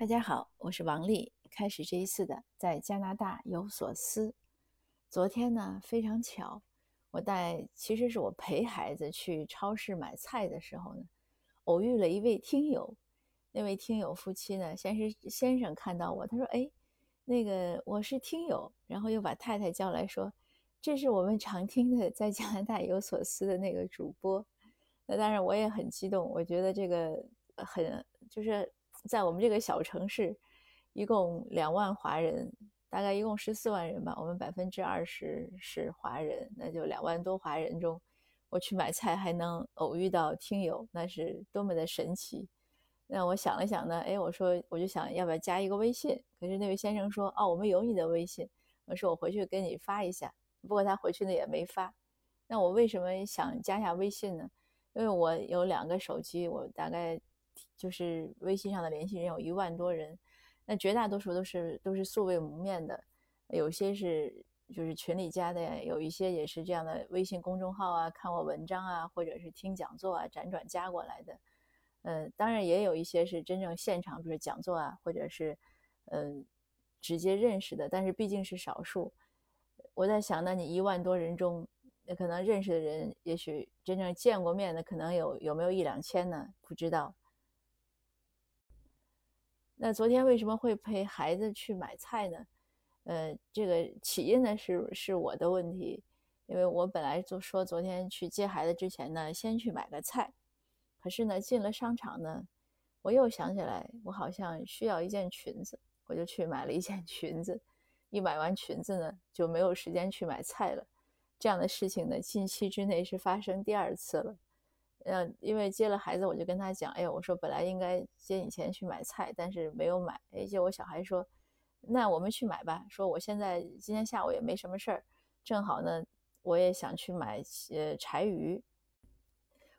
大家好，我是王丽。开始这一次的在加拿大有所思。昨天呢，非常巧，我带其实是我陪孩子去超市买菜的时候呢，偶遇了一位听友。那位听友夫妻呢，先是先生看到我，他说：“哎，那个我是听友。”然后又把太太叫来说：“这是我们常听的在加拿大有所思的那个主播。”那当然我也很激动，我觉得这个很就是。在我们这个小城市，一共两万华人，大概一共十四万人吧。我们百分之二十是华人，那就两万多华人中，我去买菜还能偶遇到听友，那是多么的神奇。那我想了想呢，哎，我说我就想要不要加一个微信？可是那位先生说，哦，我们有你的微信。我说我回去给你发一下。不过他回去呢也没发。那我为什么想加一下微信呢？因为我有两个手机，我大概。就是微信上的联系人有一万多人，那绝大多数都是都是素未谋面的，有些是就是群里加的，有一些也是这样的微信公众号啊，看我文章啊，或者是听讲座啊，辗转加过来的。嗯，当然也有一些是真正现场，比如讲座啊，或者是嗯直接认识的，但是毕竟是少数。我在想，那你一万多人中，可能认识的人，也许真正见过面的，可能有有没有一两千呢？不知道。那昨天为什么会陪孩子去买菜呢？呃，这个起因呢是是我的问题，因为我本来就说昨天去接孩子之前呢，先去买个菜，可是呢进了商场呢，我又想起来我好像需要一件裙子，我就去买了一件裙子。一买完裙子呢，就没有时间去买菜了。这样的事情呢，近期之内是发生第二次了。嗯，因为接了孩子，我就跟他讲，哎，我说本来应该接你钱去买菜，但是没有买。哎，结果小孩说，那我们去买吧。说我现在今天下午也没什么事儿，正好呢，我也想去买呃柴鱼。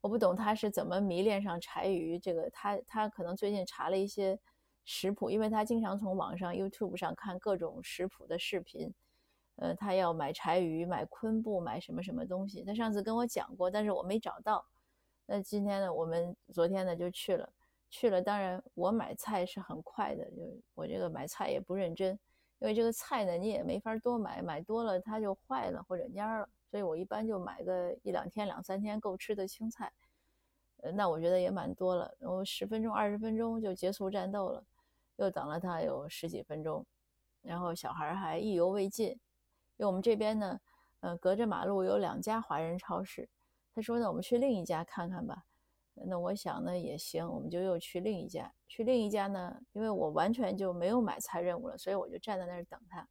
我不懂他是怎么迷恋上柴鱼这个，他他可能最近查了一些食谱，因为他经常从网上 YouTube 上看各种食谱的视频。呃，他要买柴鱼，买昆布，买什么什么东西。他上次跟我讲过，但是我没找到。那今天呢，我们昨天呢就去了，去了。当然，我买菜是很快的，就我这个买菜也不认真，因为这个菜呢你也没法多买，买多了它就坏了或者蔫了，所以我一般就买个一两天、两三天够吃的青菜。呃，那我觉得也蛮多了，然后十分钟、二十分钟就结束战斗了，又等了他有十几分钟，然后小孩还意犹未尽，因为我们这边呢，呃，隔着马路有两家华人超市。他说：“呢，我们去另一家看看吧。”那我想呢也行，我们就又去另一家。去另一家呢，因为我完全就没有买菜任务了，所以我就站在那儿等他。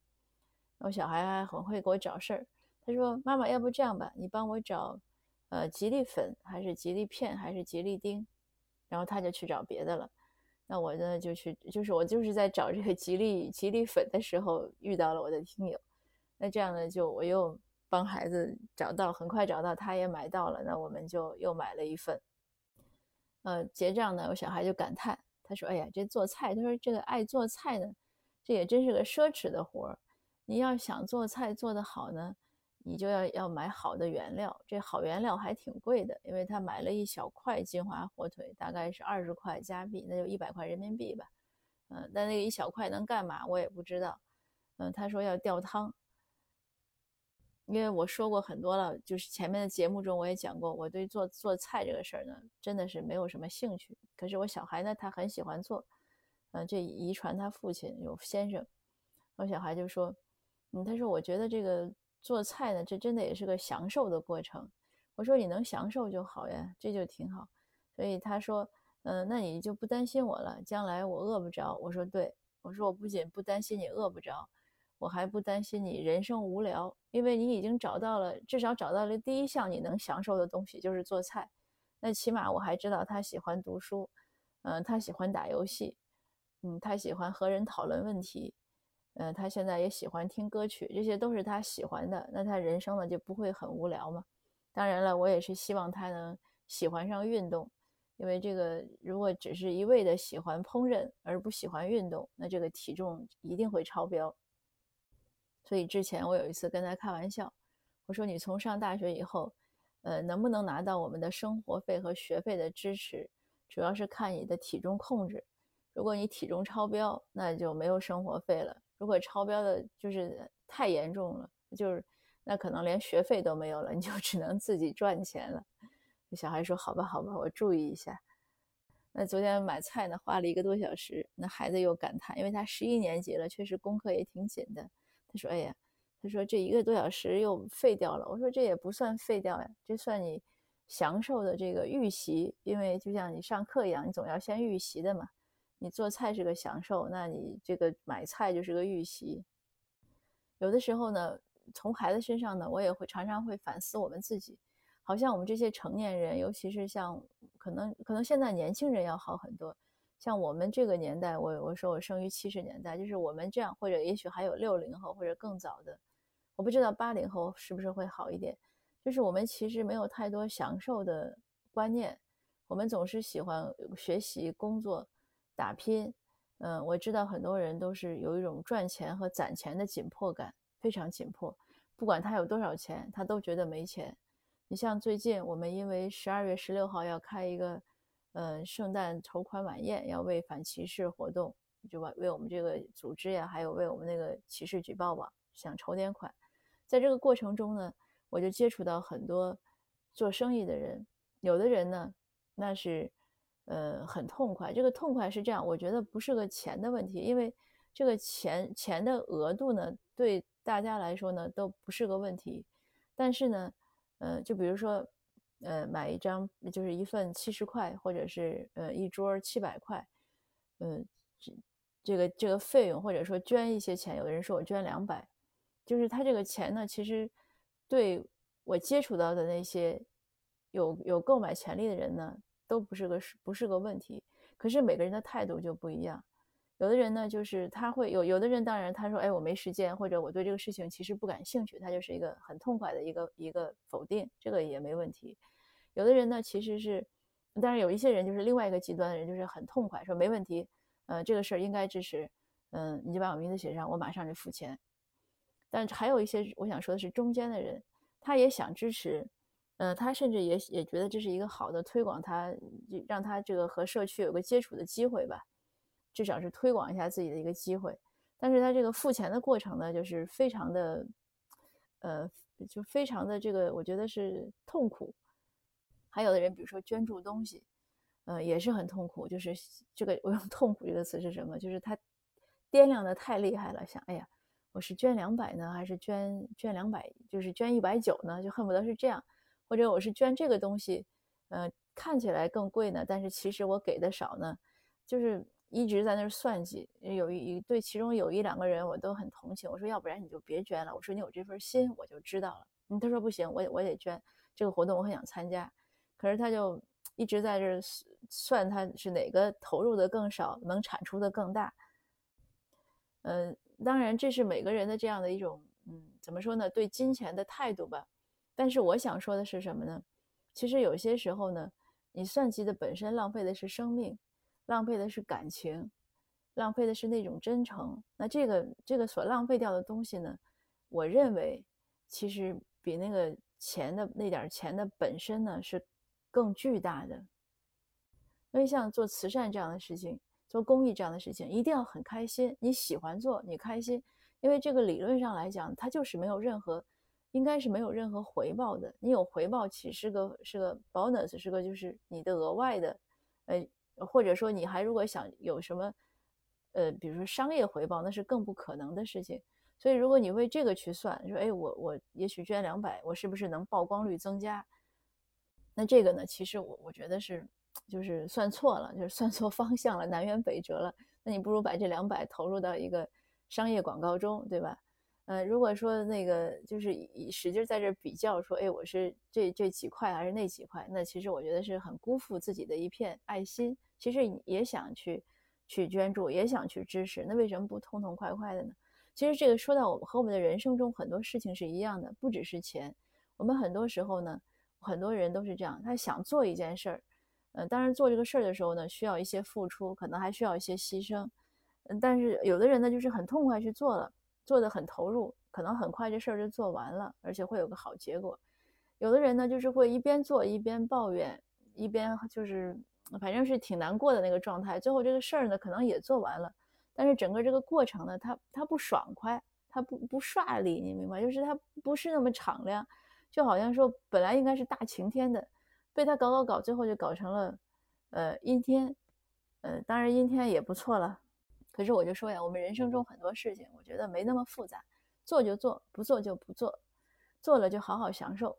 我小孩还很会给我找事儿。他说：“妈妈，要不这样吧，你帮我找，呃，吉利粉还是吉利片还是吉利丁？”然后他就去找别的了。那我呢就去，就是我就是在找这个吉利吉利粉的时候遇到了我的听友。那这样呢，就我又。帮孩子找到，很快找到，他也买到了，那我们就又买了一份。呃，结账呢，我小孩就感叹，他说：“哎呀，这做菜，他说这个爱做菜呢，这也真是个奢侈的活儿。你要想做菜做得好呢，你就要要买好的原料，这好原料还挺贵的，因为他买了一小块金华火腿，大概是二十块加币，那就一百块人民币吧。嗯，但那个一小块能干嘛，我也不知道。嗯，他说要吊汤。”因为我说过很多了，就是前面的节目中我也讲过，我对做做菜这个事儿呢，真的是没有什么兴趣。可是我小孩呢，他很喜欢做，嗯，这遗传他父亲有先生。我小孩就说，嗯，他说我觉得这个做菜呢，这真的也是个享受的过程。我说你能享受就好呀，这就挺好。所以他说，嗯，那你就不担心我了，将来我饿不着。我说对，我说我不仅不担心你饿不着。我还不担心你人生无聊，因为你已经找到了，至少找到了第一项你能享受的东西，就是做菜。那起码我还知道他喜欢读书，嗯，他喜欢打游戏，嗯，他喜欢和人讨论问题，嗯，他现在也喜欢听歌曲，这些都是他喜欢的。那他人生呢就不会很无聊嘛？当然了，我也是希望他能喜欢上运动，因为这个如果只是一味的喜欢烹饪而不喜欢运动，那这个体重一定会超标。所以之前我有一次跟他开玩笑，我说你从上大学以后，呃，能不能拿到我们的生活费和学费的支持，主要是看你的体重控制。如果你体重超标，那就没有生活费了；如果超标的就是太严重了，就是那可能连学费都没有了，你就 只能自己赚钱了。小孩说：“好吧，好吧，我注意一下。”那昨天买菜呢，花了一个多小时。那孩子又感叹，因为他十一年级了，确实功课也挺紧的。他说：“哎呀，他说这一个多小时又废掉了。”我说：“这也不算废掉呀，这算你享受的这个预习。因为就像你上课一样，你总要先预习的嘛。你做菜是个享受，那你这个买菜就是个预习。有的时候呢，从孩子身上呢，我也会常常会反思我们自己。”好像我们这些成年人，尤其是像可能可能现在年轻人要好很多。像我们这个年代，我我说我生于七十年代，就是我们这样，或者也许还有六零后或者更早的，我不知道八零后是不是会好一点。就是我们其实没有太多享受的观念，我们总是喜欢学习、工作、打拼。嗯，我知道很多人都是有一种赚钱和攒钱的紧迫感，非常紧迫，不管他有多少钱，他都觉得没钱。你像最近我们因为十二月十六号要开一个，呃，圣诞筹款晚宴，要为反歧视活动，就为为我们这个组织呀，还有为我们那个歧视举报网想筹点款。在这个过程中呢，我就接触到很多做生意的人，有的人呢，那是呃很痛快。这个痛快是这样，我觉得不是个钱的问题，因为这个钱钱的额度呢，对大家来说呢都不是个问题，但是呢。呃，就比如说，呃，买一张就是一份七十块，或者是呃一桌七百块，呃，这这个这个费用，或者说捐一些钱，有的人说我捐两百，就是他这个钱呢，其实对我接触到的那些有有购买权利的人呢，都不是个不是个问题，可是每个人的态度就不一样。有的人呢，就是他会有有的人，当然他说，哎，我没时间，或者我对这个事情其实不感兴趣，他就是一个很痛快的一个一个否定，这个也没问题。有的人呢，其实是，但是有一些人就是另外一个极端的人，就是很痛快，说没问题，呃，这个事儿应该支持，嗯，你就把我名字写上，我马上就付钱。但还有一些我想说的是中间的人，他也想支持，呃，他甚至也也觉得这是一个好的推广，他让他这个和社区有个接触的机会吧。至少是推广一下自己的一个机会，但是他这个付钱的过程呢，就是非常的，呃，就非常的这个，我觉得是痛苦。还有的人，比如说捐助东西，呃，也是很痛苦。就是这个，我用 “痛苦”这个词是什么？就是他掂量的太厉害了，想，哎呀，我是捐两百呢，还是捐捐两百，就是捐一百九呢？就恨不得是这样，或者我是捐这个东西，呃，看起来更贵呢，但是其实我给的少呢，就是。一直在那儿算计，有一对其中有一两个人我都很同情。我说要不然你就别捐了。我说你有这份心我就知道了。嗯，他说不行，我我得捐这个活动，我很想参加。可是他就一直在这算他是哪个投入的更少，能产出的更大。嗯，当然这是每个人的这样的一种嗯怎么说呢？对金钱的态度吧。但是我想说的是什么呢？其实有些时候呢，你算计的本身浪费的是生命。浪费的是感情，浪费的是那种真诚。那这个这个所浪费掉的东西呢？我认为其实比那个钱的那点钱的本身呢是更巨大的。因为像做慈善这样的事情，做公益这样的事情，一定要很开心，你喜欢做，你开心。因为这个理论上来讲，它就是没有任何，应该是没有任何回报的。你有回报，其实是个是个 bonus，是个就是你的额外的，呃。或者说你还如果想有什么，呃，比如说商业回报，那是更不可能的事情。所以如果你为这个去算，说，哎，我我也许捐两百，我是不是能曝光率增加？那这个呢，其实我我觉得是，就是算错了，就是算错方向了，南辕北辙了。那你不如把这两百投入到一个商业广告中，对吧？呃，如果说那个就是使劲在这比较，说，哎，我是这这几块还是那几块，那其实我觉得是很辜负自己的一片爱心。其实也想去去捐助，也想去支持，那为什么不痛痛快快的呢？其实这个说到我们和我们的人生中很多事情是一样的，不只是钱。我们很多时候呢，很多人都是这样，他想做一件事儿，呃，当然做这个事儿的时候呢，需要一些付出，可能还需要一些牺牲。嗯，但是有的人呢，就是很痛快去做了。做的很投入，可能很快这事儿就做完了，而且会有个好结果。有的人呢，就是会一边做一边抱怨，一边就是反正是挺难过的那个状态。最后这个事儿呢，可能也做完了，但是整个这个过程呢，他他不爽快，他不不顺利，你明白？就是他不是那么敞亮，就好像说本来应该是大晴天的，被他搞搞搞，最后就搞成了呃阴天。呃，当然阴天也不错了。可是我就说呀，我们人生中很多事情，我觉得没那么复杂，做就做，不做就不做，做了就好好享受，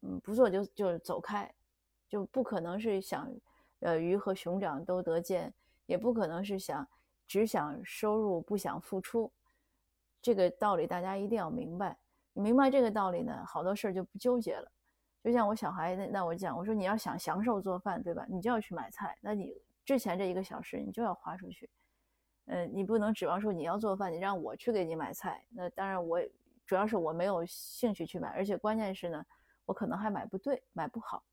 嗯，不做就就走开，就不可能是想，呃，鱼和熊掌都得见，也不可能是想只想收入不想付出，这个道理大家一定要明白。你明白这个道理呢，好多事儿就不纠结了。就像我小孩那那我讲，我说你要想享受做饭，对吧？你就要去买菜，那你之前这一个小时你就要花出去。嗯，你不能指望说你要做饭，你让我去给你买菜。那当然，我主要是我没有兴趣去买，而且关键是呢，我可能还买不对，买不好。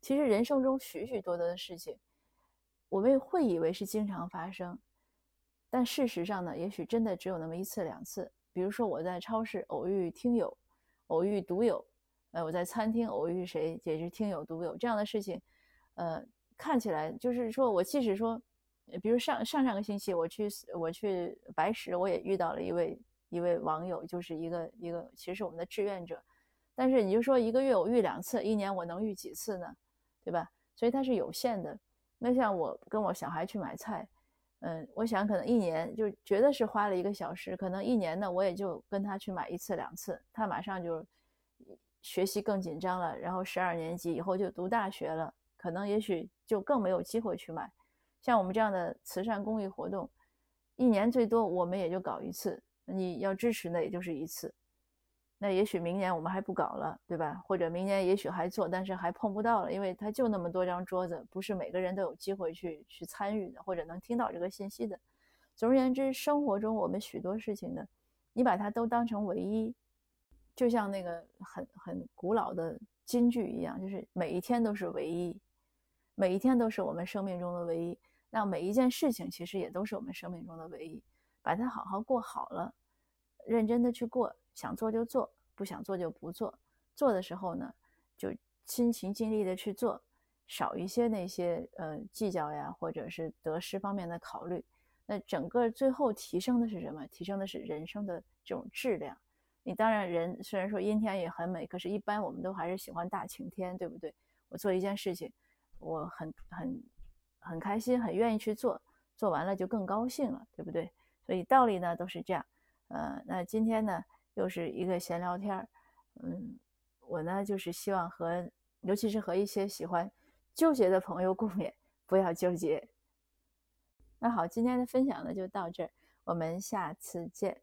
其实人生中许许多多的事情，我们会以为是经常发生，但事实上呢，也许真的只有那么一次两次。比如说我在超市偶遇听友，偶遇独友，呃，我在餐厅偶遇谁也是听友独友这样的事情，呃，看起来就是说我即使说。比如上上上个星期我去我去白石，我也遇到了一位一位网友，就是一个一个其实是我们的志愿者。但是你就说一个月我遇两次，一年我能遇几次呢？对吧？所以它是有限的。那像我跟我小孩去买菜，嗯，我想可能一年就觉得是花了一个小时，可能一年呢我也就跟他去买一次两次。他马上就学习更紧张了，然后十二年级以后就读大学了，可能也许就更没有机会去买。像我们这样的慈善公益活动，一年最多我们也就搞一次。你要支持，那也就是一次。那也许明年我们还不搞了，对吧？或者明年也许还做，但是还碰不到了，因为它就那么多张桌子，不是每个人都有机会去去参与的，或者能听到这个信息的。总而言之，生活中我们许多事情呢，你把它都当成唯一，就像那个很很古老的金句一样，就是每一天都是唯一，每一天都是我们生命中的唯一。那每一件事情其实也都是我们生命中的唯一，把它好好过好了，认真的去过，想做就做，不想做就不做。做的时候呢，就尽情尽力的去做，少一些那些呃计较呀，或者是得失方面的考虑。那整个最后提升的是什么？提升的是人生的这种质量。你当然人虽然说阴天也很美，可是一般我们都还是喜欢大晴天，对不对？我做一件事情，我很很。很开心，很愿意去做，做完了就更高兴了，对不对？所以道理呢都是这样。呃，那今天呢又是一个闲聊天儿，嗯，我呢就是希望和，尤其是和一些喜欢纠结的朋友 共勉，不要纠结。那好，今天的分享呢就到这儿，我们下次见。